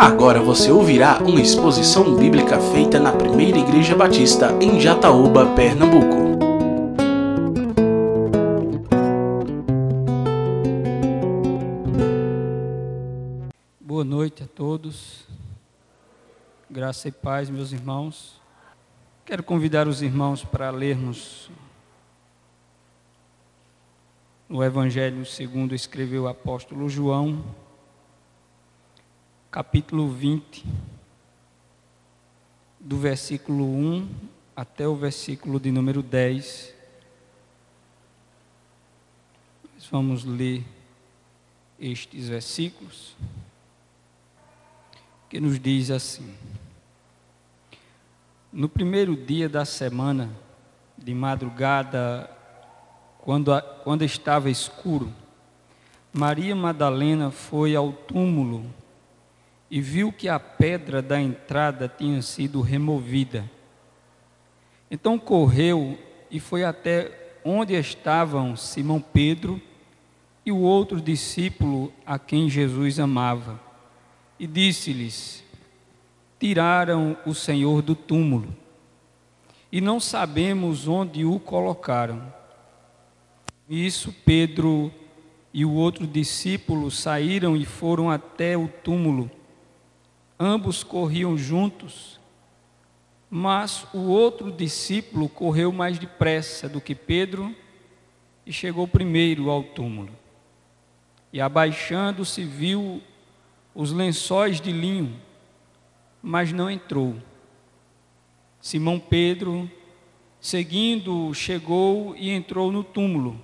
Agora você ouvirá uma exposição bíblica feita na Primeira Igreja Batista em Jataúba, Pernambuco. Boa noite a todos. Graça e paz, meus irmãos. Quero convidar os irmãos para lermos no Evangelho segundo escreveu o apóstolo João, capítulo 20, do versículo 1 até o versículo de número 10. Nós vamos ler estes versículos, que nos diz assim: No primeiro dia da semana, de madrugada, quando, a, quando estava escuro, Maria Madalena foi ao túmulo e viu que a pedra da entrada tinha sido removida. Então correu e foi até onde estavam Simão Pedro e o outro discípulo a quem Jesus amava, e disse-lhes: Tiraram o Senhor do túmulo, e não sabemos onde o colocaram. Isso Pedro e o outro discípulo saíram e foram até o túmulo. Ambos corriam juntos, mas o outro discípulo correu mais depressa do que Pedro e chegou primeiro ao túmulo. E abaixando-se, viu os lençóis de linho, mas não entrou. Simão Pedro, seguindo, chegou e entrou no túmulo.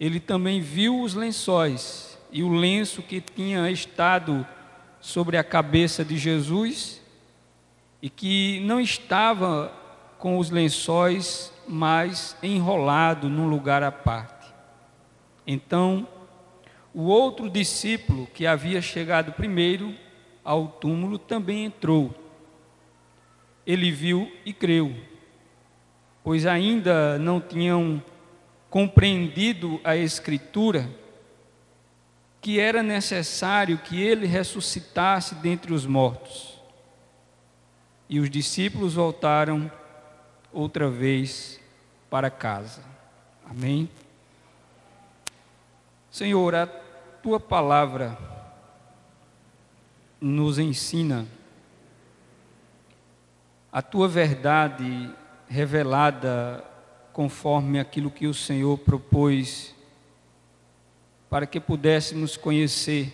Ele também viu os lençóis e o lenço que tinha estado sobre a cabeça de Jesus e que não estava com os lençóis, mas enrolado num lugar à parte. Então, o outro discípulo que havia chegado primeiro ao túmulo também entrou. Ele viu e creu, pois ainda não tinham compreendido a Escritura que era necessário que ele ressuscitasse dentre os mortos. E os discípulos voltaram outra vez para casa. Amém? Senhor, a tua palavra nos ensina a tua verdade revelada conforme aquilo que o Senhor propôs para que pudéssemos conhecer.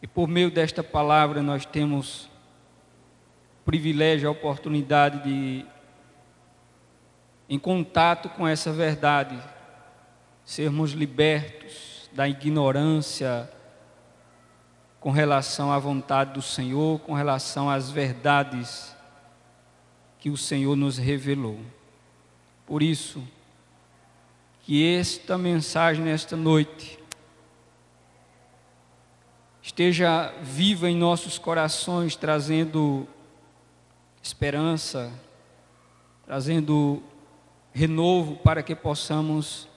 E por meio desta palavra nós temos o privilégio, a oportunidade de, em contato com essa verdade, sermos libertos da ignorância com relação à vontade do Senhor, com relação às verdades que o Senhor nos revelou. Por isso, que esta mensagem nesta noite esteja viva em nossos corações, trazendo esperança, trazendo renovo para que possamos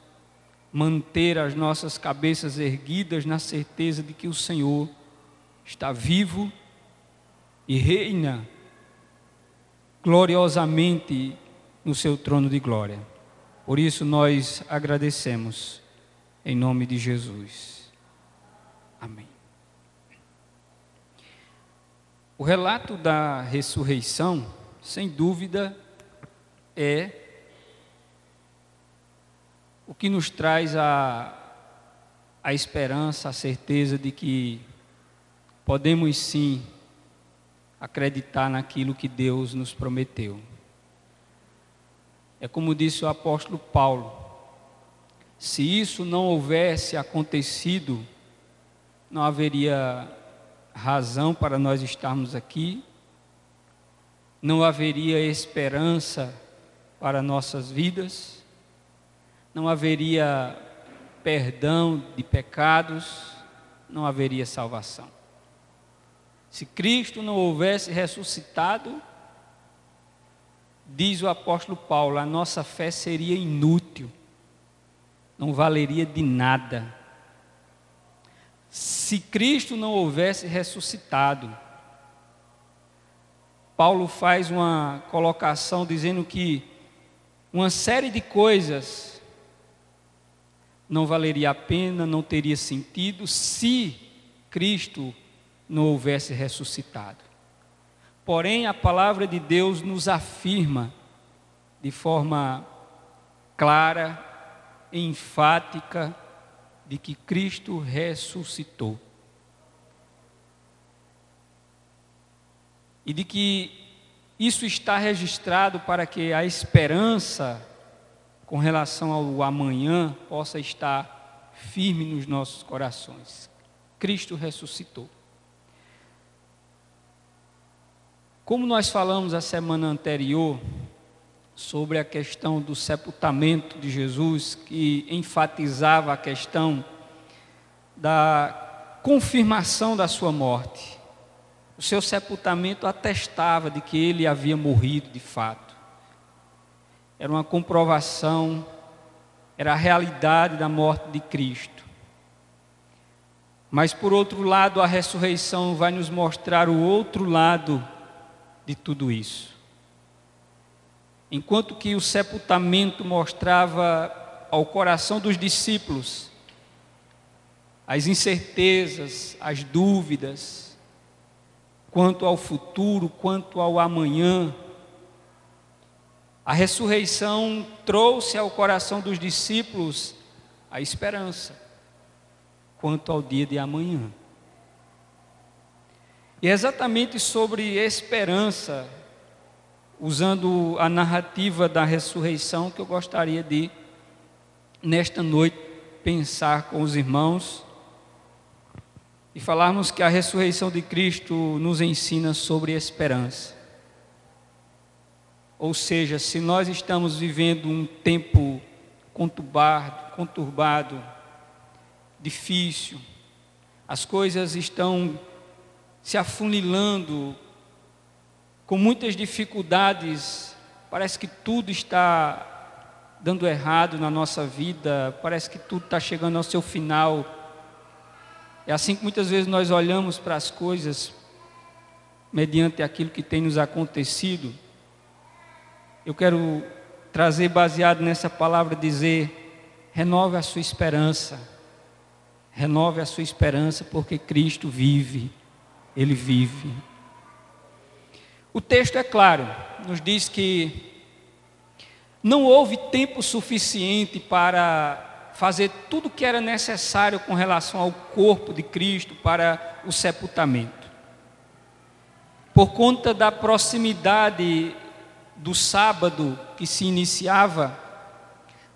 manter as nossas cabeças erguidas na certeza de que o Senhor está vivo e reina gloriosamente no seu trono de glória. Por isso nós agradecemos em nome de Jesus. Amém. O relato da ressurreição, sem dúvida, é o que nos traz a, a esperança, a certeza de que podemos sim acreditar naquilo que Deus nos prometeu. É como disse o apóstolo Paulo: se isso não houvesse acontecido, não haveria razão para nós estarmos aqui, não haveria esperança para nossas vidas, não haveria perdão de pecados, não haveria salvação. Se Cristo não houvesse ressuscitado, diz o apóstolo Paulo, a nossa fé seria inútil, não valeria de nada. se Cristo não houvesse ressuscitado. Paulo faz uma colocação dizendo que uma série de coisas não valeria a pena, não teria sentido se Cristo não houvesse ressuscitado. Porém, a palavra de Deus nos afirma de forma clara, enfática, de que Cristo ressuscitou. E de que isso está registrado para que a esperança com relação ao amanhã possa estar firme nos nossos corações. Cristo ressuscitou. Como nós falamos a semana anterior sobre a questão do sepultamento de Jesus, que enfatizava a questão da confirmação da sua morte. O seu sepultamento atestava de que ele havia morrido de fato. Era uma comprovação, era a realidade da morte de Cristo. Mas por outro lado, a ressurreição vai nos mostrar o outro lado de tudo isso. Enquanto que o sepultamento mostrava ao coração dos discípulos as incertezas, as dúvidas, quanto ao futuro, quanto ao amanhã, a ressurreição trouxe ao coração dos discípulos a esperança quanto ao dia de amanhã. E é exatamente sobre esperança, usando a narrativa da ressurreição, que eu gostaria de, nesta noite, pensar com os irmãos e falarmos que a ressurreição de Cristo nos ensina sobre esperança. Ou seja, se nós estamos vivendo um tempo conturbado, conturbado, difícil, as coisas estão se afunilando, com muitas dificuldades, parece que tudo está dando errado na nossa vida, parece que tudo está chegando ao seu final. É assim que muitas vezes nós olhamos para as coisas mediante aquilo que tem nos acontecido. Eu quero trazer baseado nessa palavra dizer: renove a sua esperança. Renove a sua esperança porque Cristo vive ele vive. O texto é claro, nos diz que não houve tempo suficiente para fazer tudo o que era necessário com relação ao corpo de Cristo para o sepultamento. Por conta da proximidade do sábado que se iniciava,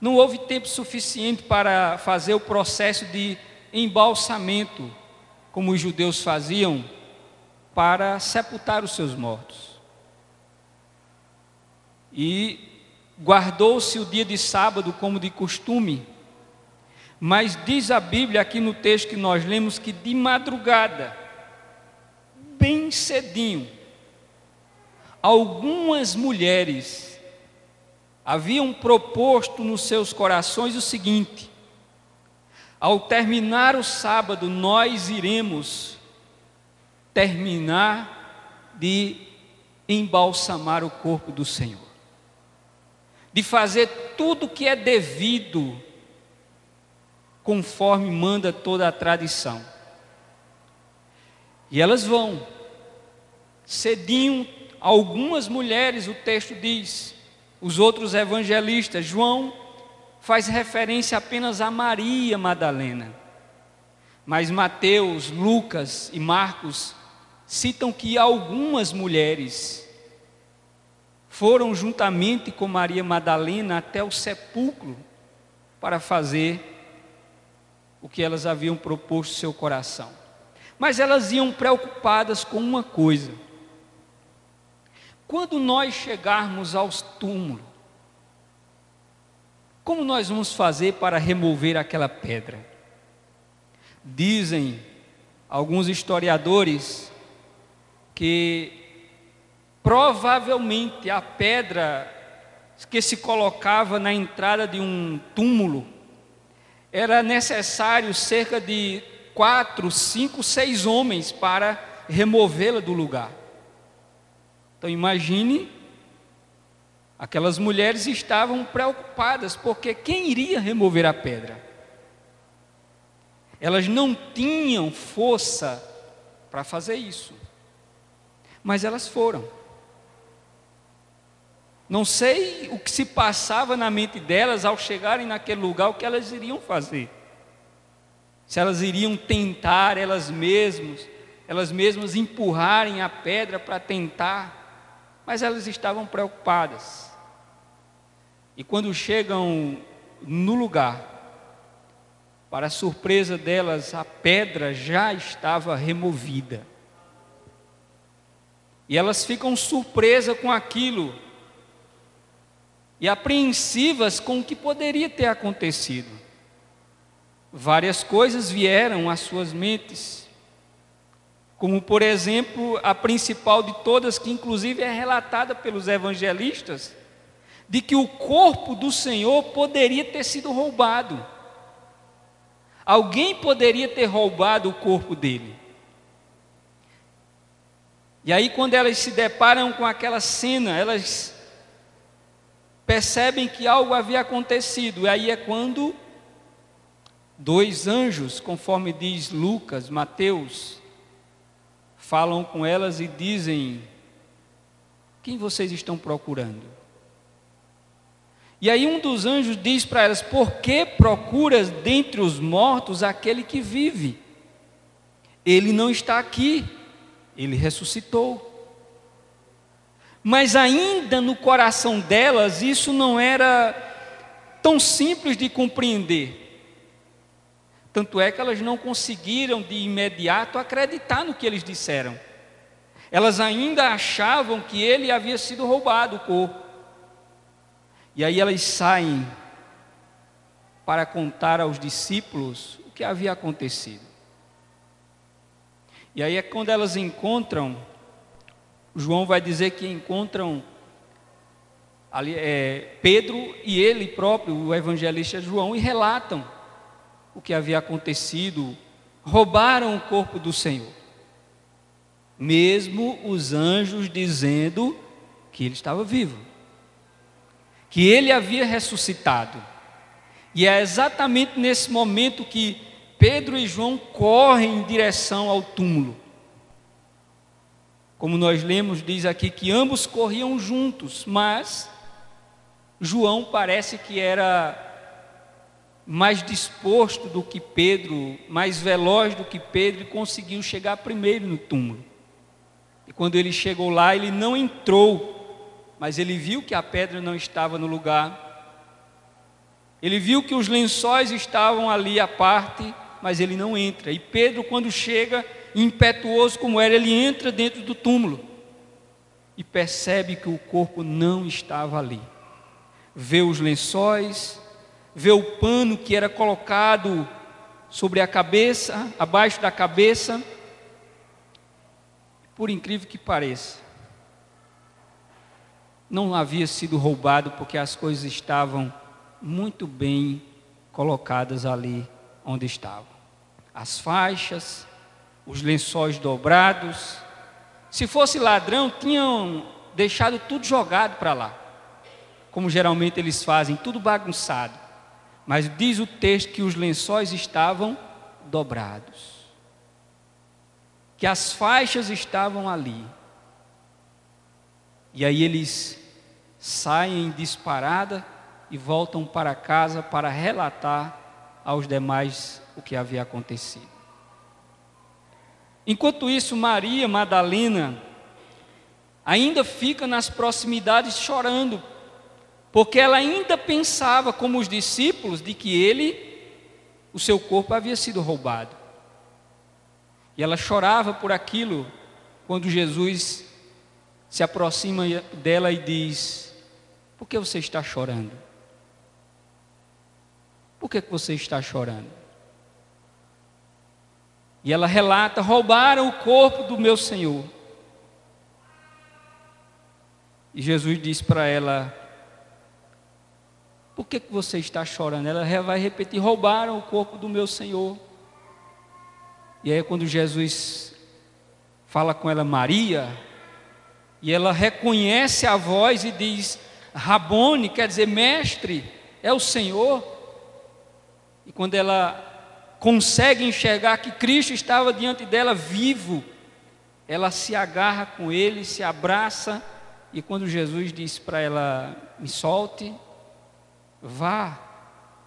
não houve tempo suficiente para fazer o processo de embalsamento, como os judeus faziam para sepultar os seus mortos. E guardou-se o dia de sábado como de costume, mas diz a Bíblia aqui no texto que nós lemos que de madrugada, bem cedinho, algumas mulheres haviam proposto nos seus corações o seguinte: ao terminar o sábado, nós iremos terminar de embalsamar o corpo do Senhor, de fazer tudo o que é devido, conforme manda toda a tradição. E elas vão, cedinho, algumas mulheres, o texto diz, os outros evangelistas, João faz referência apenas a Maria Madalena, mas Mateus, Lucas e Marcos citam que algumas mulheres foram juntamente com Maria Madalena até o sepulcro para fazer o que elas haviam proposto seu coração. Mas elas iam preocupadas com uma coisa. Quando nós chegarmos aos túmulos, como nós vamos fazer para remover aquela pedra? Dizem alguns historiadores que provavelmente a pedra que se colocava na entrada de um túmulo era necessário cerca de quatro, cinco, seis homens para removê-la do lugar. Então imagine, aquelas mulheres estavam preocupadas, porque quem iria remover a pedra? Elas não tinham força para fazer isso, mas elas foram. Não sei o que se passava na mente delas ao chegarem naquele lugar, o que elas iriam fazer. Se elas iriam tentar elas mesmas, elas mesmas empurrarem a pedra para tentar, mas elas estavam preocupadas. E quando chegam no lugar, para surpresa delas, a pedra já estava removida. E elas ficam surpresas com aquilo e apreensivas com o que poderia ter acontecido. Várias coisas vieram às suas mentes, como por exemplo a principal de todas, que inclusive é relatada pelos evangelistas, de que o corpo do Senhor poderia ter sido roubado. Alguém poderia ter roubado o corpo dele. E aí, quando elas se deparam com aquela cena, elas percebem que algo havia acontecido. E aí é quando dois anjos, conforme diz Lucas, Mateus, falam com elas e dizem: Quem vocês estão procurando? E aí um dos anjos diz para elas: Por que procuras dentre os mortos aquele que vive? Ele não está aqui, ele ressuscitou. Mas ainda no coração delas, isso não era tão simples de compreender. Tanto é que elas não conseguiram de imediato acreditar no que eles disseram. Elas ainda achavam que ele havia sido roubado o corpo. E aí elas saem para contar aos discípulos o que havia acontecido. E aí é quando elas encontram João vai dizer que encontram ali, é, Pedro e ele próprio, o evangelista João, e relatam o que havia acontecido. Roubaram o corpo do Senhor, mesmo os anjos dizendo que ele estava vivo, que ele havia ressuscitado. E é exatamente nesse momento que Pedro e João correm em direção ao túmulo. Como nós lemos, diz aqui que ambos corriam juntos, mas João parece que era mais disposto do que Pedro, mais veloz do que Pedro e conseguiu chegar primeiro no túmulo. E quando ele chegou lá, ele não entrou, mas ele viu que a pedra não estava no lugar. Ele viu que os lençóis estavam ali à parte, mas ele não entra. E Pedro, quando chega, impetuoso como era, ele entra dentro do túmulo e percebe que o corpo não estava ali. Vê os lençóis, vê o pano que era colocado sobre a cabeça, abaixo da cabeça. Por incrível que pareça, não havia sido roubado porque as coisas estavam muito bem colocadas ali onde estavam. As faixas, os lençóis dobrados. Se fosse ladrão, tinham deixado tudo jogado para lá, como geralmente eles fazem, tudo bagunçado. Mas diz o texto que os lençóis estavam dobrados, que as faixas estavam ali. E aí eles saem disparada e voltam para casa para relatar aos demais o que havia acontecido. Enquanto isso, Maria Madalena ainda fica nas proximidades chorando, porque ela ainda pensava, como os discípulos, de que ele, o seu corpo havia sido roubado. E ela chorava por aquilo quando Jesus se aproxima dela e diz: Por que você está chorando? Por que você está chorando? E ela relata: roubaram o corpo do meu Senhor. E Jesus diz para ela: Por que, que você está chorando? Ela vai repetir: Roubaram o corpo do meu Senhor. E aí, quando Jesus fala com ela, Maria, e ela reconhece a voz e diz: Rabone, quer dizer mestre, é o Senhor. E quando ela consegue enxergar que Cristo estava diante dela vivo, ela se agarra com ele, se abraça, e quando Jesus diz para ela: Me solte, vá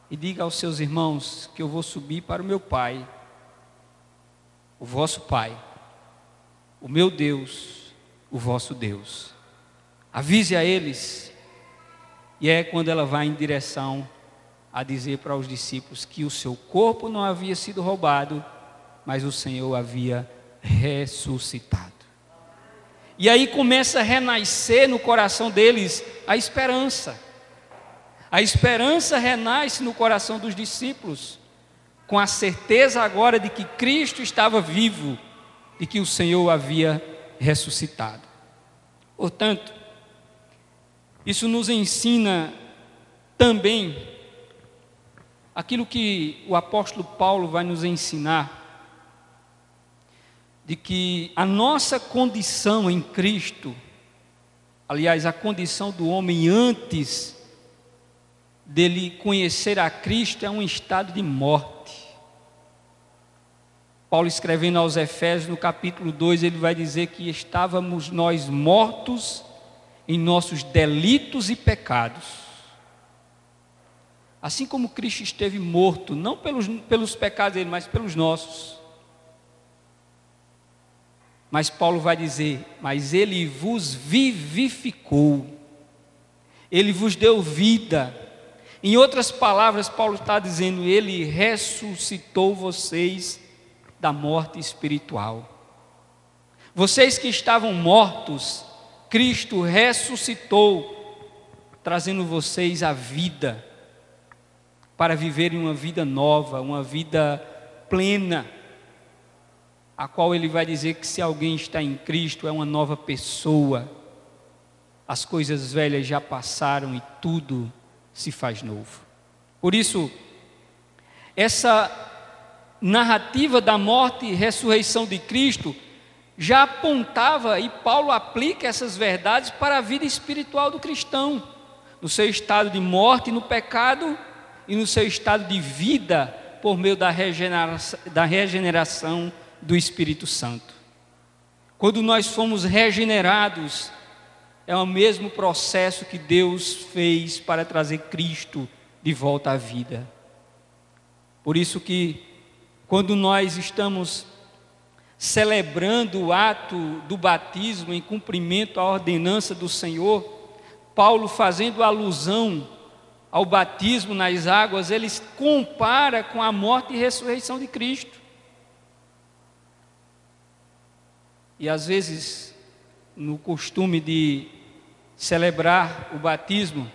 e diga aos seus irmãos que eu vou subir para o meu Pai, o vosso Pai, o meu Deus, o vosso Deus. Avise a eles, e é quando ela vai em direção a dizer para os discípulos que o seu corpo não havia sido roubado, mas o Senhor havia ressuscitado. E aí começa a renascer no coração deles a esperança. A esperança renasce no coração dos discípulos, com a certeza agora de que Cristo estava vivo, de que o Senhor havia ressuscitado. Portanto, isso nos ensina também aquilo que o apóstolo Paulo vai nos ensinar, de que a nossa condição em Cristo, aliás, a condição do homem antes dele conhecer a Cristo é um estado de morte. Paulo escrevendo aos Efésios, no capítulo 2, ele vai dizer que estávamos nós mortos em nossos delitos e pecados Assim como Cristo esteve morto, não pelos, pelos pecados dele, mas pelos nossos. Mas Paulo vai dizer: Mas ele vos vivificou, ele vos deu vida. Em outras palavras, Paulo está dizendo: Ele ressuscitou vocês da morte espiritual. Vocês que estavam mortos, Cristo ressuscitou, trazendo vocês a vida para viverem uma vida nova, uma vida plena, a qual ele vai dizer que se alguém está em Cristo é uma nova pessoa, as coisas velhas já passaram e tudo se faz novo. Por isso, essa narrativa da morte e ressurreição de Cristo já apontava, e Paulo aplica essas verdades para a vida espiritual do cristão, no seu estado de morte no pecado e no seu estado de vida por meio da regeneração, da regeneração do Espírito Santo. Quando nós fomos regenerados, é o mesmo processo que Deus fez para trazer Cristo de volta à vida. Por isso que quando nós estamos celebrando o ato do batismo em cumprimento à ordenança do Senhor, Paulo fazendo alusão ao batismo nas águas, ele compara com a morte e ressurreição de Cristo. E às vezes, no costume de celebrar o batismo,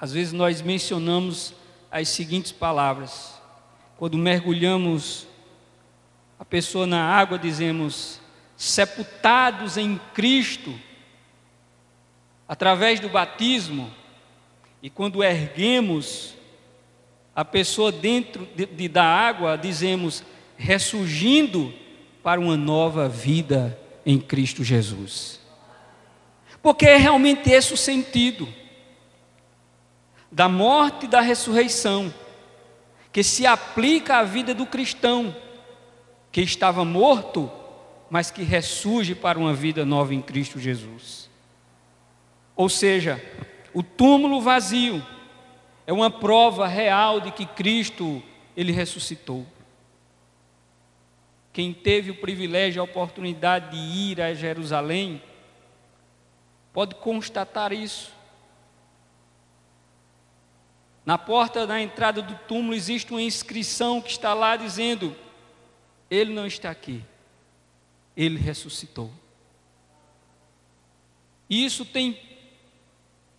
às vezes nós mencionamos as seguintes palavras. Quando mergulhamos a pessoa na água, dizemos: sepultados em Cristo, através do batismo, e quando erguemos a pessoa dentro de, de, da água, dizemos ressurgindo para uma nova vida em Cristo Jesus. Porque é realmente esse o sentido da morte e da ressurreição, que se aplica à vida do cristão, que estava morto, mas que ressurge para uma vida nova em Cristo Jesus. Ou seja, o túmulo vazio é uma prova real de que Cristo ele ressuscitou. Quem teve o privilégio a oportunidade de ir a Jerusalém pode constatar isso. Na porta da entrada do túmulo existe uma inscrição que está lá dizendo: Ele não está aqui, ele ressuscitou. Isso tem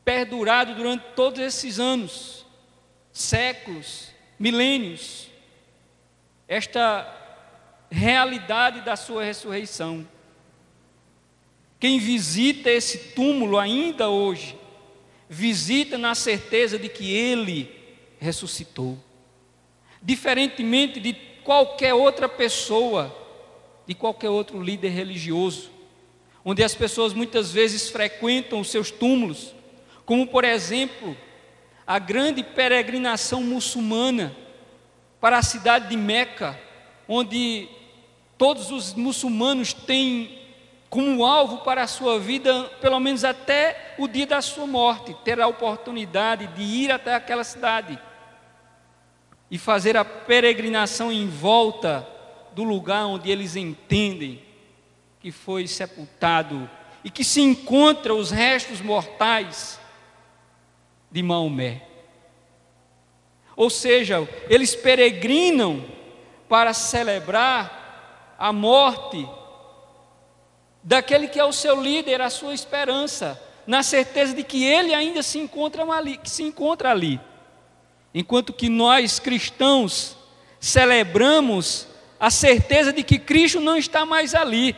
perdurado durante todos esses anos, séculos, milênios, esta realidade da sua ressurreição. Quem visita esse túmulo ainda hoje, visita na certeza de que ele ressuscitou. Diferentemente de qualquer outra pessoa, de qualquer outro líder religioso, onde as pessoas muitas vezes frequentam os seus túmulos, como por exemplo, a grande peregrinação muçulmana para a cidade de Meca, onde todos os muçulmanos têm como alvo para a sua vida, pelo menos até o dia da sua morte, ter a oportunidade de ir até aquela cidade e fazer a peregrinação em volta do lugar onde eles entendem que foi sepultado e que se encontra os restos mortais de Maomé. Ou seja, eles peregrinam para celebrar a morte daquele que é o seu líder, a sua esperança, na certeza de que ele ainda se encontra ali, se encontra ali. Enquanto que nós cristãos celebramos a certeza de que Cristo não está mais ali,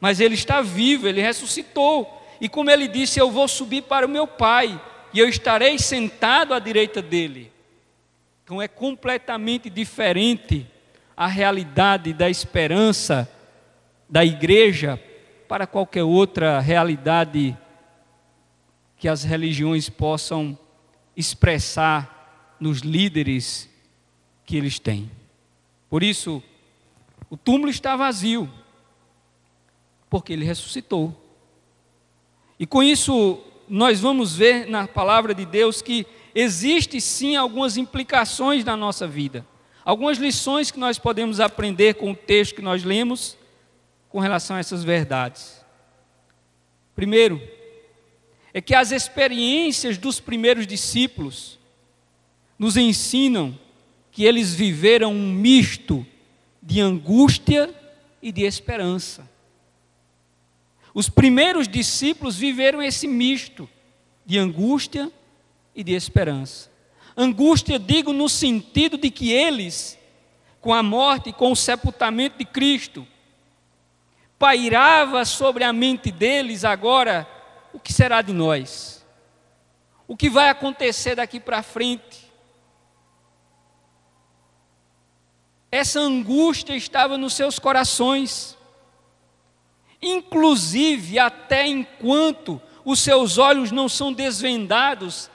mas ele está vivo, ele ressuscitou. E como ele disse, eu vou subir para o meu Pai e eu estarei sentado à direita dele. Então é completamente diferente a realidade da esperança da igreja para qualquer outra realidade que as religiões possam expressar nos líderes que eles têm. Por isso, o túmulo está vazio, porque ele ressuscitou. E com isso, nós vamos ver na palavra de Deus que existe sim algumas implicações na nossa vida. Algumas lições que nós podemos aprender com o texto que nós lemos com relação a essas verdades. Primeiro, é que as experiências dos primeiros discípulos nos ensinam que eles viveram um misto de angústia e de esperança. Os primeiros discípulos viveram esse misto de angústia e de esperança. Angústia, digo, no sentido de que eles, com a morte e com o sepultamento de Cristo, pairava sobre a mente deles agora o que será de nós? O que vai acontecer daqui para frente? Essa angústia estava nos seus corações, inclusive até enquanto os seus olhos não são desvendados,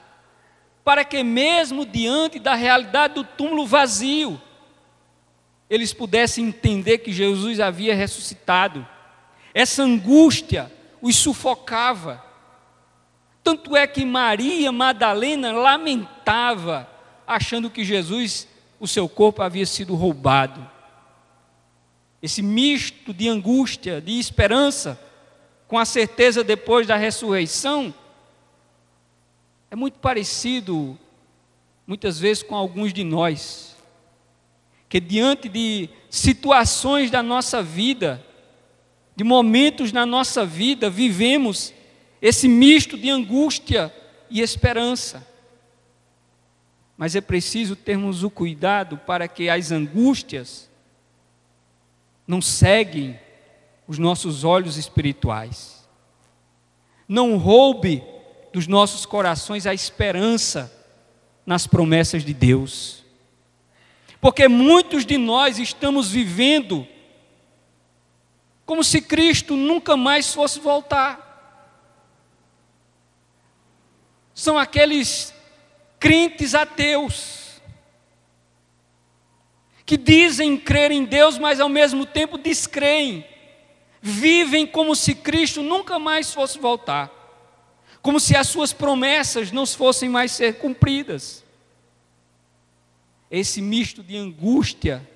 para que, mesmo diante da realidade do túmulo vazio, eles pudessem entender que Jesus havia ressuscitado. Essa angústia os sufocava. Tanto é que Maria Madalena lamentava, achando que Jesus, o seu corpo havia sido roubado. Esse misto de angústia, de esperança, com a certeza depois da ressurreição, é muito parecido, muitas vezes, com alguns de nós, que diante de situações da nossa vida, de momentos na nossa vida, vivemos esse misto de angústia e esperança. Mas é preciso termos o cuidado para que as angústias não seguem os nossos olhos espirituais. Não roube dos nossos corações a esperança nas promessas de Deus. Porque muitos de nós estamos vivendo como se Cristo nunca mais fosse voltar. São aqueles crentes ateus que dizem crer em Deus, mas ao mesmo tempo descreem. Vivem como se Cristo nunca mais fosse voltar. Como se as suas promessas não fossem mais ser cumpridas. Esse misto de angústia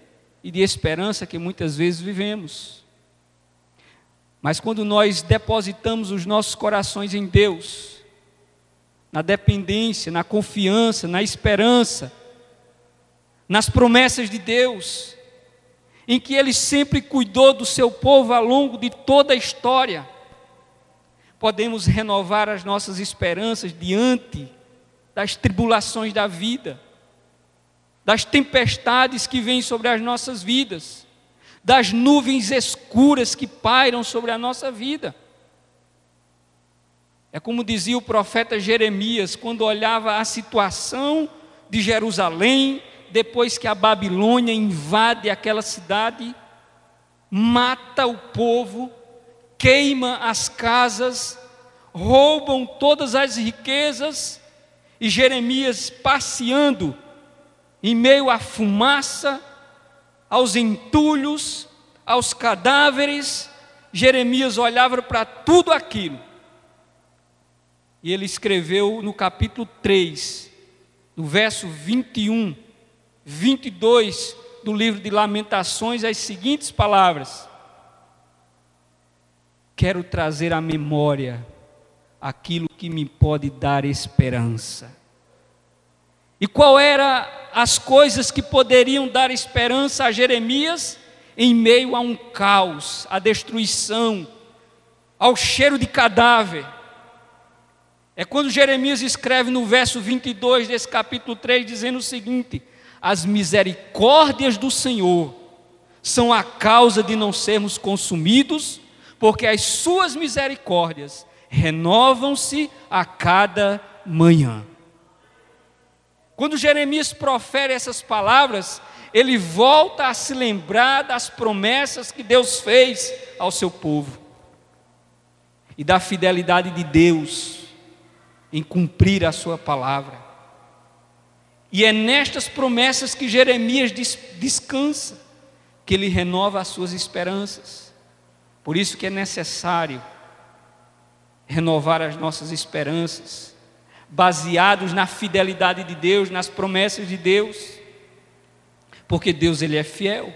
e de esperança que muitas vezes vivemos. Mas quando nós depositamos os nossos corações em Deus, na dependência, na confiança, na esperança, nas promessas de Deus, em que Ele sempre cuidou do seu povo ao longo de toda a história, podemos renovar as nossas esperanças diante das tribulações da vida, das tempestades que vêm sobre as nossas vidas das nuvens escuras que pairam sobre a nossa vida. É como dizia o profeta Jeremias quando olhava a situação de Jerusalém, depois que a Babilônia invade aquela cidade, mata o povo, queima as casas, roubam todas as riquezas, e Jeremias passeando em meio à fumaça, aos entulhos, aos cadáveres, Jeremias olhava para tudo aquilo. E ele escreveu no capítulo 3, no verso 21, 22 do livro de Lamentações, as seguintes palavras: Quero trazer à memória aquilo que me pode dar esperança. E qual era as coisas que poderiam dar esperança a Jeremias em meio a um caos, a destruição, ao cheiro de cadáver? É quando Jeremias escreve no verso 22 desse capítulo 3, dizendo o seguinte: As misericórdias do Senhor são a causa de não sermos consumidos, porque as suas misericórdias renovam-se a cada manhã. Quando Jeremias profere essas palavras, ele volta a se lembrar das promessas que Deus fez ao seu povo e da fidelidade de Deus em cumprir a sua palavra. E é nestas promessas que Jeremias descansa, que ele renova as suas esperanças. Por isso que é necessário renovar as nossas esperanças, baseados na fidelidade de Deus, nas promessas de Deus, porque Deus ele é fiel.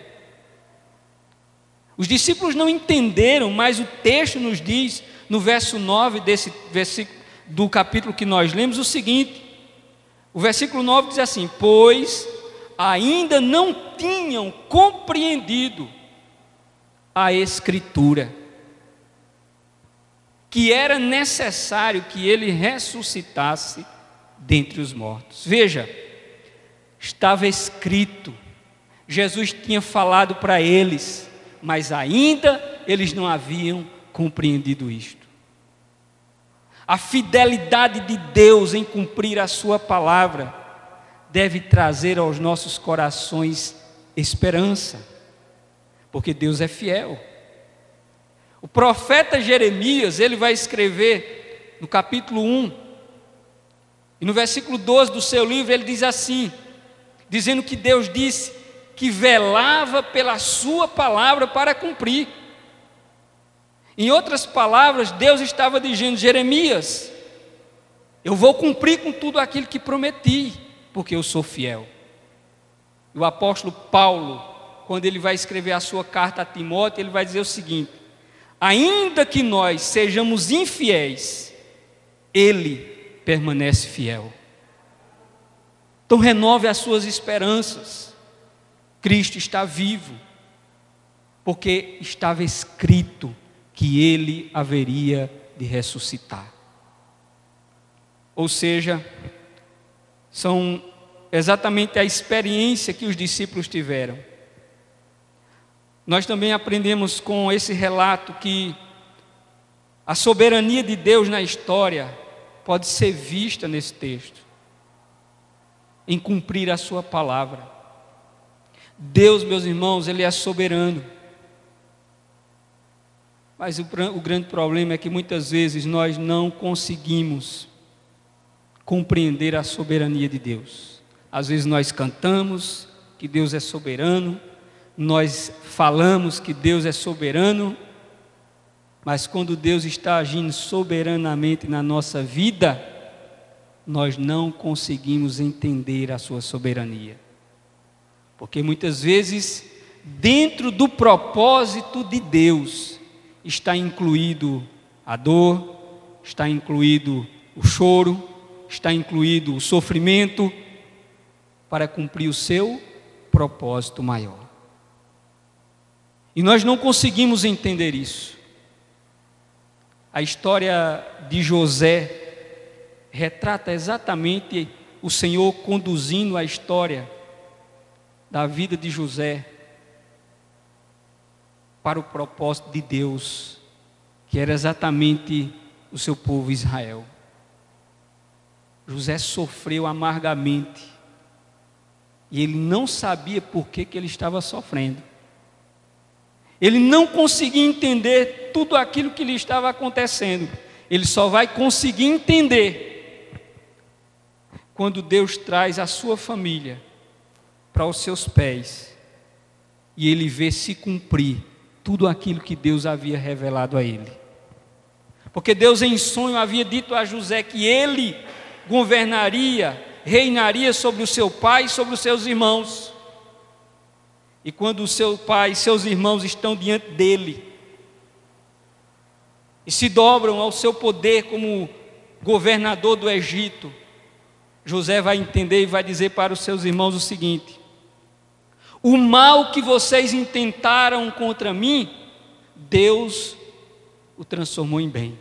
Os discípulos não entenderam, mas o texto nos diz, no verso 9 desse versículo, do capítulo que nós lemos o seguinte: o versículo 9 diz assim: Pois ainda não tinham compreendido a Escritura, que era necessário que ele ressuscitasse dentre os mortos. Veja, estava escrito, Jesus tinha falado para eles, mas ainda eles não haviam compreendido isto a fidelidade de Deus em cumprir a Sua palavra, deve trazer aos nossos corações esperança, porque Deus é fiel. O profeta Jeremias, ele vai escrever no capítulo 1, e no versículo 12 do seu livro, ele diz assim: dizendo que Deus disse que velava pela Sua palavra para cumprir. Em outras palavras, Deus estava dizendo: Jeremias, eu vou cumprir com tudo aquilo que prometi, porque eu sou fiel. O apóstolo Paulo, quando ele vai escrever a sua carta a Timóteo, ele vai dizer o seguinte: ainda que nós sejamos infiéis, ele permanece fiel. Então renove as suas esperanças. Cristo está vivo, porque estava escrito que ele haveria de ressuscitar. Ou seja, são exatamente a experiência que os discípulos tiveram. Nós também aprendemos com esse relato que a soberania de Deus na história pode ser vista nesse texto, em cumprir a Sua palavra. Deus, meus irmãos, Ele é soberano. Mas o, o grande problema é que muitas vezes nós não conseguimos compreender a soberania de Deus. Às vezes nós cantamos que Deus é soberano, nós falamos que Deus é soberano, mas quando Deus está agindo soberanamente na nossa vida, nós não conseguimos entender a sua soberania. Porque muitas vezes, dentro do propósito de Deus, está incluído a dor, está incluído o choro, está incluído o sofrimento, para cumprir o seu propósito maior. E nós não conseguimos entender isso. A história de José retrata exatamente o Senhor conduzindo a história da vida de José para o propósito de Deus, que era exatamente o seu povo Israel. José sofreu amargamente, E ele não sabia por que, que ele estava sofrendo. Ele não conseguia entender tudo aquilo que lhe estava acontecendo. Ele só vai conseguir entender quando Deus traz a sua família para os seus pés e ele vê se cumprir tudo aquilo que Deus havia revelado a ele. Porque Deus em sonho havia dito a José que ele governaria, reinaria sobre o seu pai e sobre os seus irmãos. E quando o seu pai e seus irmãos estão diante dele e se dobram ao seu poder como governador do Egito, José vai entender e vai dizer para os seus irmãos o seguinte: O mal que vocês intentaram contra mim, Deus o transformou em bem.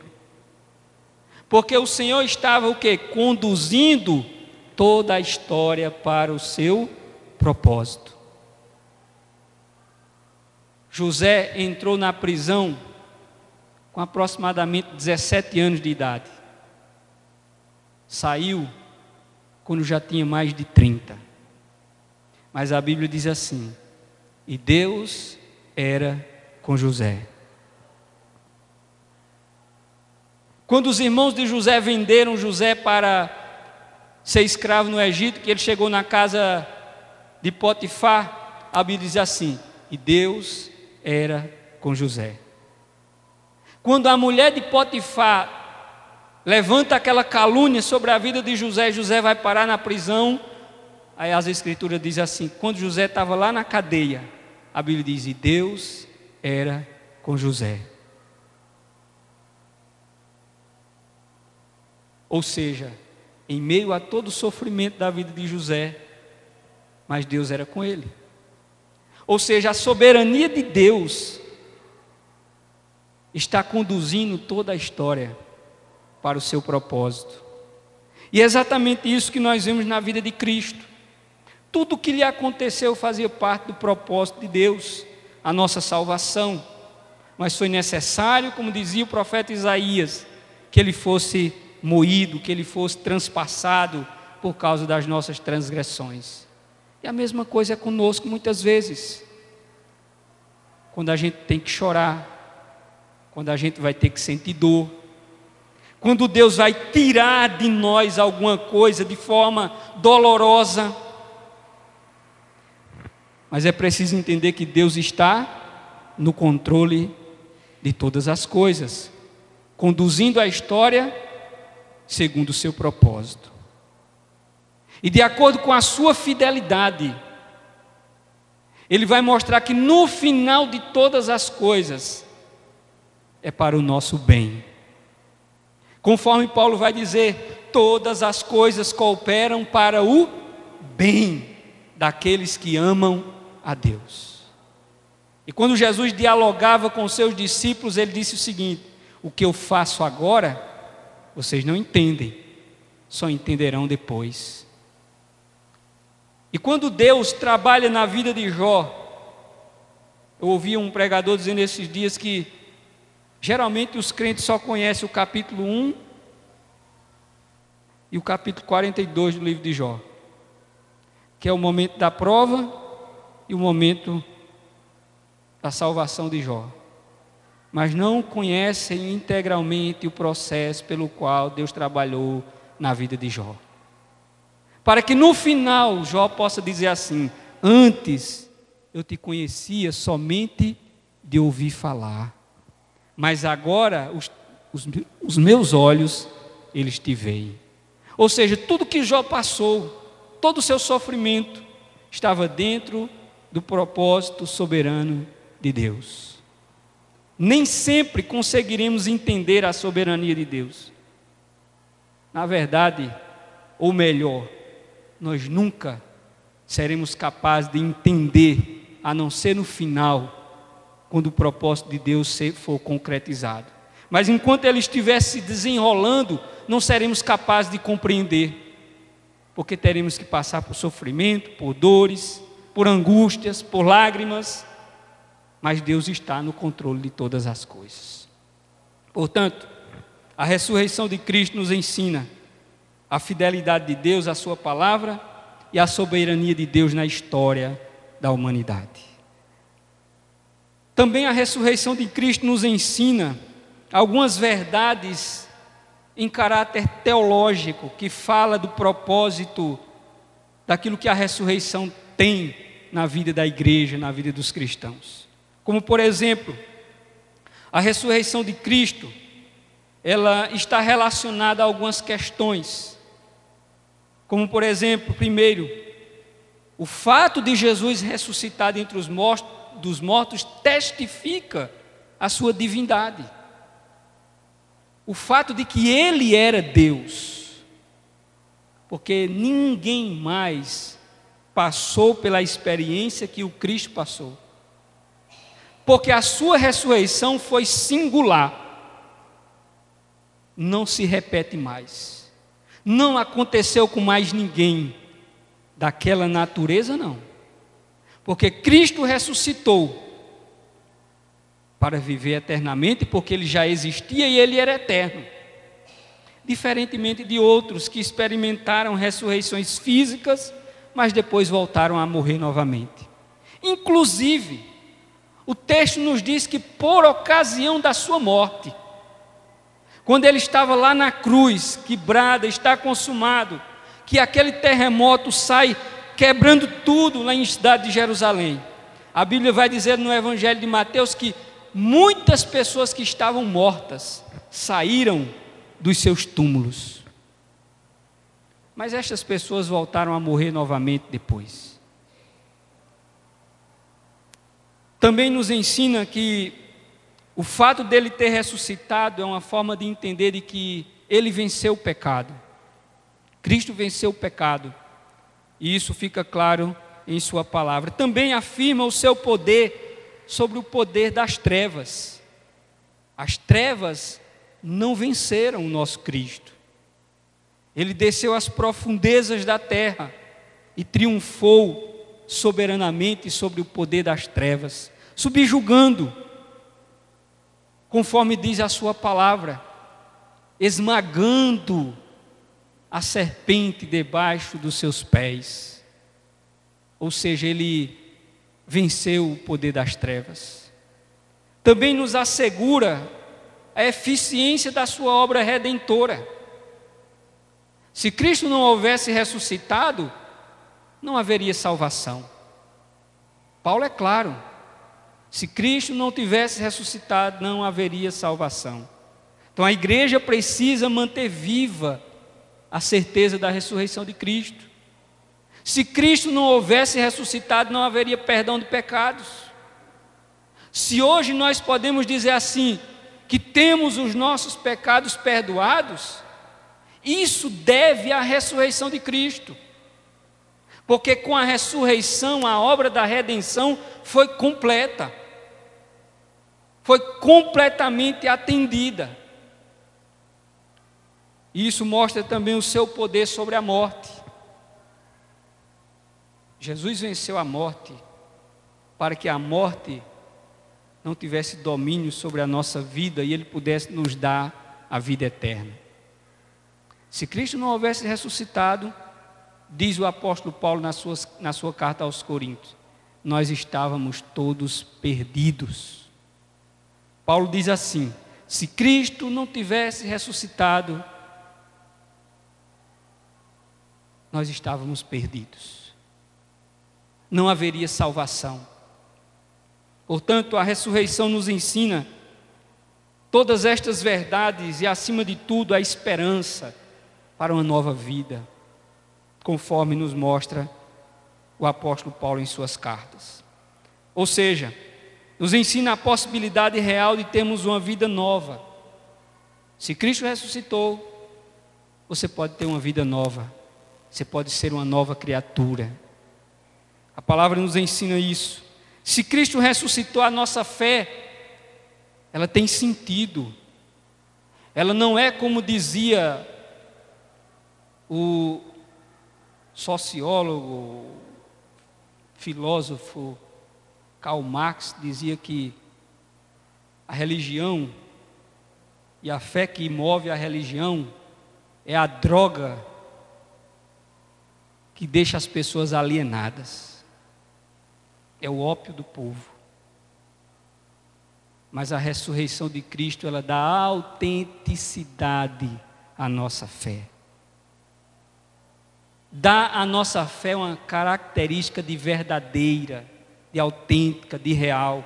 Porque o Senhor estava o que? Conduzindo toda a história para o seu propósito. José entrou na prisão com aproximadamente 17 anos de idade. Saiu quando já tinha mais de 30. Mas a Bíblia diz assim: e Deus era com José. Quando os irmãos de José venderam José para ser escravo no Egito, que ele chegou na casa de Potifar, a Bíblia diz assim: e Deus era com José. Quando a mulher de Potifar levanta aquela calúnia sobre a vida de José, José vai parar na prisão. Aí as escrituras dizem assim: quando José estava lá na cadeia, a Bíblia diz: e Deus era com José. Ou seja, em meio a todo o sofrimento da vida de José, mas Deus era com ele. Ou seja, a soberania de Deus está conduzindo toda a história para o seu propósito. E é exatamente isso que nós vemos na vida de Cristo. Tudo o que lhe aconteceu fazia parte do propósito de Deus, a nossa salvação. Mas foi necessário, como dizia o profeta Isaías, que ele fosse moído, que ele fosse transpassado por causa das nossas transgressões. E a mesma coisa é conosco muitas vezes. Quando a gente tem que chorar, quando a gente vai ter que sentir dor, quando Deus vai tirar de nós alguma coisa de forma dolorosa. Mas é preciso entender que Deus está no controle de todas as coisas, conduzindo a história segundo o seu propósito. E de acordo com a sua fidelidade, ele vai mostrar que no final de todas as coisas é para o nosso bem. Conforme Paulo vai dizer, todas as coisas cooperam para o bem daqueles que amam a Deus. E quando Jesus dialogava com seus discípulos, ele disse o seguinte: O que eu faço agora, vocês não entendem, só entenderão depois. E quando Deus trabalha na vida de Jó, eu ouvi um pregador dizendo esses dias que geralmente os crentes só conhecem o capítulo 1 e o capítulo 42 do livro de Jó, que é o momento da prova e o momento da salvação de Jó. Mas não conhecem integralmente o processo pelo qual Deus trabalhou na vida de Jó para que no final Jó possa dizer assim: Antes eu te conhecia somente de ouvir falar, mas agora os, os, os meus olhos eles te veem. Ou seja, tudo que Jó passou, todo o seu sofrimento, estava dentro do propósito soberano de Deus. Nem sempre conseguiremos entender a soberania de Deus. Na verdade, ou melhor, nós nunca seremos capazes de entender, a não ser no final, quando o propósito de Deus for concretizado. Mas enquanto ele estiver se desenrolando, não seremos capazes de compreender, porque teremos que passar por sofrimento, por dores, por angústias, por lágrimas, mas Deus está no controle de todas as coisas. Portanto, a ressurreição de Cristo nos ensina a fidelidade de Deus à Sua palavra e a soberania de Deus na história da humanidade. Também a ressurreição de Cristo nos ensina algumas verdades em caráter teológico que fala do propósito daquilo que a ressurreição tem na vida da igreja, na vida dos cristãos. Como por exemplo, a ressurreição de Cristo, ela está relacionada a algumas questões. Como por exemplo, primeiro, o fato de Jesus ressuscitar entre os mortos, dos mortos testifica a sua divindade. O fato de que ele era Deus. Porque ninguém mais passou pela experiência que o Cristo passou. Porque a sua ressurreição foi singular. Não se repete mais. Não aconteceu com mais ninguém daquela natureza, não. Porque Cristo ressuscitou para viver eternamente, porque ele já existia e ele era eterno. Diferentemente de outros que experimentaram ressurreições físicas, mas depois voltaram a morrer novamente. Inclusive, o texto nos diz que por ocasião da sua morte, quando ele estava lá na cruz, que brada, está consumado, que aquele terremoto sai quebrando tudo lá em cidade de Jerusalém. A Bíblia vai dizer no Evangelho de Mateus que muitas pessoas que estavam mortas saíram dos seus túmulos. Mas estas pessoas voltaram a morrer novamente depois. Também nos ensina que o fato dele ter ressuscitado é uma forma de entender de que ele venceu o pecado. Cristo venceu o pecado. E isso fica claro em Sua palavra. Também afirma o seu poder sobre o poder das trevas. As trevas não venceram o nosso Cristo. Ele desceu às profundezas da terra e triunfou soberanamente sobre o poder das trevas, subjugando, conforme diz a Sua palavra, esmagando a serpente debaixo dos seus pés. Ou seja, ele venceu o poder das trevas. Também nos assegura a eficiência da sua obra redentora. Se Cristo não houvesse ressuscitado, não haveria salvação. Paulo é claro: se Cristo não tivesse ressuscitado, não haveria salvação. Então a igreja precisa manter viva a certeza da ressurreição de Cristo. Se Cristo não houvesse ressuscitado, não haveria perdão de pecados. Se hoje nós podemos dizer assim, que temos os nossos pecados perdoados, isso deve à ressurreição de Cristo. Porque com a ressurreição, a obra da redenção foi completa, foi completamente atendida. E isso mostra também o seu poder sobre a morte. Jesus venceu a morte para que a morte não tivesse domínio sobre a nossa vida e ele pudesse nos dar a vida eterna. Se Cristo não houvesse ressuscitado, diz o apóstolo Paulo na sua, na sua carta aos Coríntios, nós estávamos todos perdidos. Paulo diz assim: se Cristo não tivesse ressuscitado, nós estávamos perdidos. Não haveria salvação. Portanto, a ressurreição nos ensina todas estas verdades e, acima de tudo, a esperança para uma nova vida, conforme nos mostra o apóstolo Paulo em suas cartas. Ou seja, nos ensina a possibilidade real de termos uma vida nova. Se Cristo ressuscitou, você pode ter uma vida nova você pode ser uma nova criatura. A palavra nos ensina isso. Se Cristo ressuscitou a nossa fé, ela tem sentido. Ela não é como dizia o sociólogo, filósofo Karl Marx dizia que a religião e a fé que move a religião é a droga que deixa as pessoas alienadas. É o ópio do povo. Mas a ressurreição de Cristo, ela dá autenticidade à nossa fé. Dá à nossa fé uma característica de verdadeira, de autêntica, de real.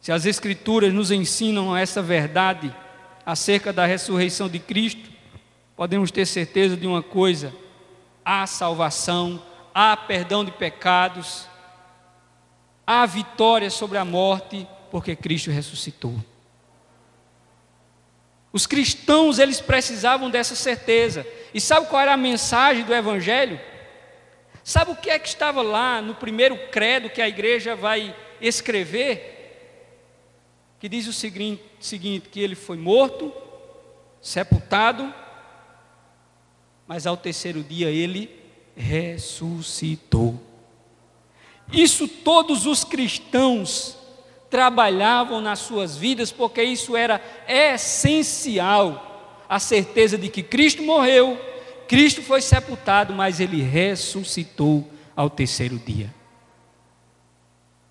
Se as Escrituras nos ensinam essa verdade acerca da ressurreição de Cristo, podemos ter certeza de uma coisa: há salvação, há perdão de pecados, há vitória sobre a morte, porque Cristo ressuscitou. Os cristãos, eles precisavam dessa certeza. E sabe qual era a mensagem do Evangelho? Sabe o que é que estava lá no primeiro credo que a igreja vai escrever? Que diz o seguinte, que ele foi morto, sepultado, mas ao terceiro dia ele ressuscitou. Isso todos os cristãos trabalhavam nas suas vidas, porque isso era essencial a certeza de que Cristo morreu, Cristo foi sepultado, mas ele ressuscitou ao terceiro dia.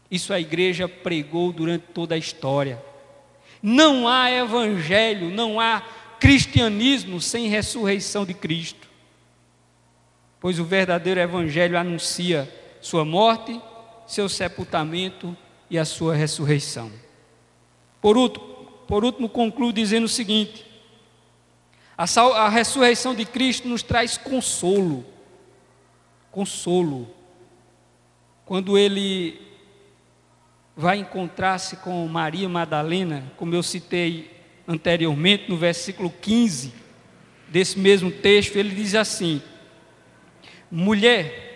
Isso a igreja pregou durante toda a história. Não há evangelho, não há cristianismo sem ressurreição de Cristo. Pois o verdadeiro evangelho anuncia sua morte, seu sepultamento e a sua ressurreição. Por último, por último concluo dizendo o seguinte: a, sal, a ressurreição de Cristo nos traz consolo. Consolo. Quando ele vai encontrar-se com Maria Madalena, como eu citei anteriormente, no versículo 15 desse mesmo texto, ele diz assim: Mulher,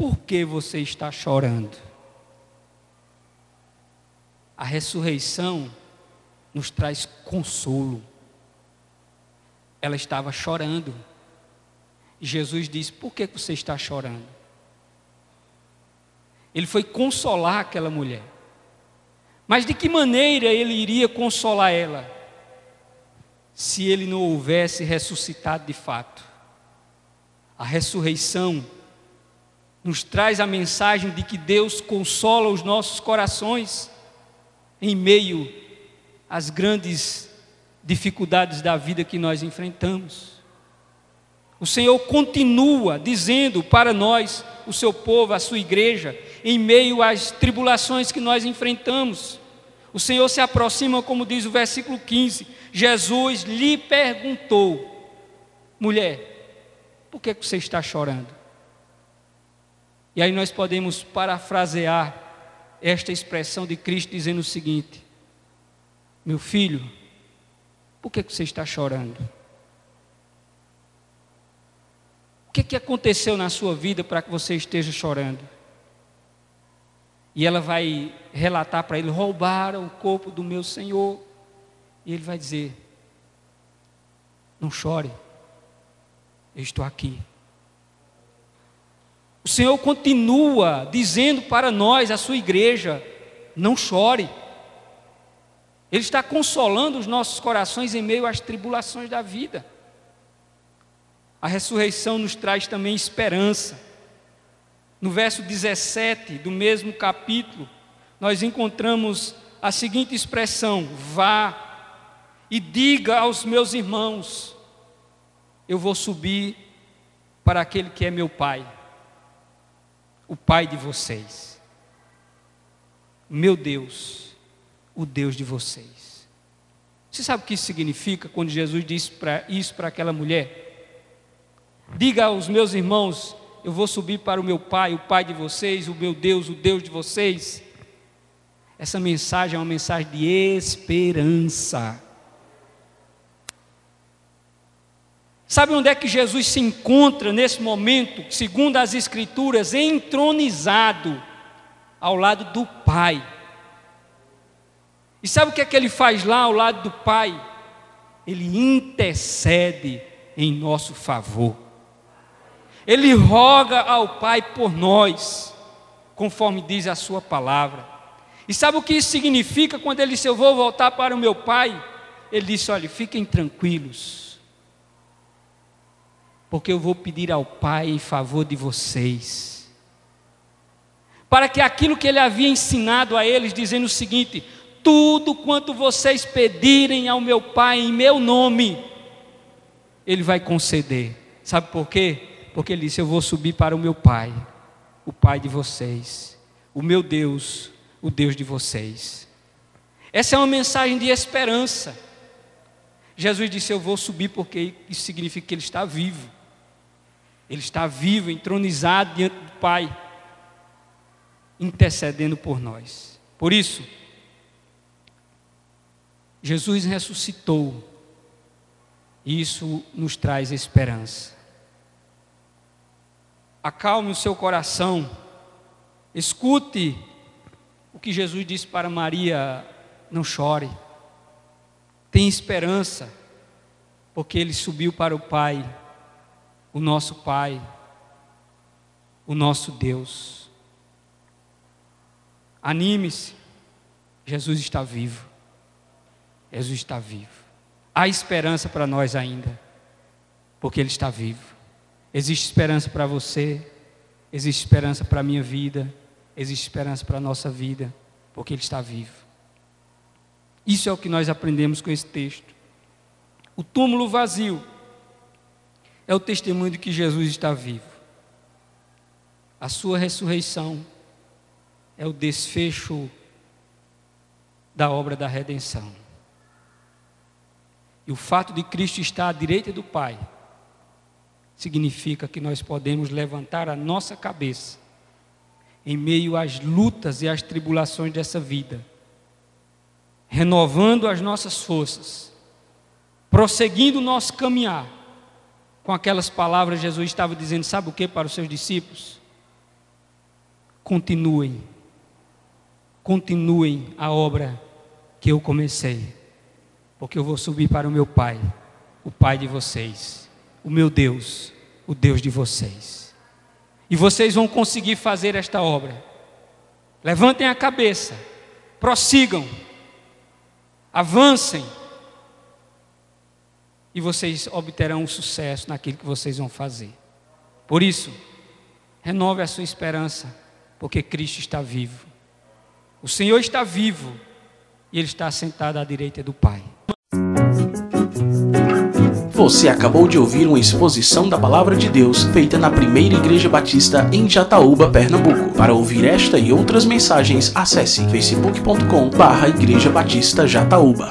por que você está chorando? A ressurreição nos traz consolo. Ela estava chorando. E Jesus disse: Por que você está chorando? Ele foi consolar aquela mulher. Mas de que maneira ele iria consolar ela? Se ele não houvesse ressuscitado de fato. A ressurreição nos traz a mensagem de que Deus consola os nossos corações em meio às grandes dificuldades da vida que nós enfrentamos. O Senhor continua dizendo para nós, o seu povo, a sua igreja, em meio às tribulações que nós enfrentamos. O Senhor se aproxima, como diz o versículo 15: Jesus lhe perguntou, mulher, por que você está chorando? E aí nós podemos parafrasear esta expressão de Cristo dizendo o seguinte: Meu filho, por que você está chorando? O que, que aconteceu na sua vida para que você esteja chorando? E ela vai relatar para ele: roubaram o corpo do meu Senhor. E ele vai dizer: Não chore, eu estou aqui. O Senhor continua dizendo para nós, a sua igreja, não chore. Ele está consolando os nossos corações em meio às tribulações da vida. A ressurreição nos traz também esperança. No verso 17 do mesmo capítulo, nós encontramos a seguinte expressão: Vá e diga aos meus irmãos, eu vou subir para aquele que é meu Pai o Pai de vocês. Meu Deus, o Deus de vocês. Você sabe o que isso significa quando Jesus pra, isso para aquela mulher? Diga aos meus irmãos: Eu vou subir para o meu Pai, o Pai de vocês, o meu Deus, o Deus de vocês. Essa mensagem é uma mensagem de esperança. Sabe onde é que Jesus se encontra nesse momento, segundo as Escrituras, entronizado ao lado do Pai? E sabe o que é que ele faz lá ao lado do Pai? Ele intercede em nosso favor. Ele roga ao Pai por nós, conforme diz a Sua palavra. E sabe o que isso significa quando ele disse: Eu vou voltar para o meu Pai? Ele disse: Olha, fiquem tranquilos porque eu vou pedir ao Pai em favor de vocês. Para que aquilo que ele havia ensinado a eles, dizendo o seguinte: tudo quanto vocês pedirem ao meu Pai em meu nome, Ele vai conceder. Sabe por quê? Porque Ele disse: Eu vou subir para o meu Pai, o Pai de vocês, o meu Deus, o Deus de vocês. Essa é uma mensagem de esperança. Jesus disse: Eu vou subir porque isso significa que Ele está vivo. Ele está vivo, entronizado diante do Pai, intercedendo por nós. Por isso, Jesus ressuscitou. E isso nos traz esperança. Acalme o seu coração. Escute o que Jesus disse para Maria: não chore. Tenha esperança, porque ele subiu para o Pai, o nosso Pai, o nosso Deus. Anime-se, Jesus está vivo. Jesus está vivo. Há esperança para nós ainda, porque Ele está vivo. Existe esperança para você, existe esperança para a minha vida, existe esperança para a nossa vida, porque Ele está vivo. Isso é o que nós aprendemos com esse texto. O túmulo vazio é o testemunho de que Jesus está vivo. A sua ressurreição é o desfecho da obra da redenção. E o fato de Cristo estar à direita do Pai significa que nós podemos levantar a nossa cabeça em meio às lutas e às tribulações dessa vida, renovando as nossas forças, prosseguindo o nosso caminhar com aquelas palavras Jesus estava dizendo, sabe o que para os seus discípulos? Continuem, continuem a obra que eu comecei porque eu vou subir para o meu Pai, o Pai de vocês, o meu Deus, o Deus de vocês. E vocês vão conseguir fazer esta obra. Levantem a cabeça, prossigam, avancem, e vocês obterão sucesso naquilo que vocês vão fazer. Por isso, renove a sua esperança, porque Cristo está vivo. O Senhor está vivo e Ele está sentado à direita do Pai. Você acabou de ouvir uma exposição da Palavra de Deus feita na Primeira Igreja Batista em Jataúba, Pernambuco. Para ouvir esta e outras mensagens, acesse facebook.com/barra Igreja Batista Jataúba.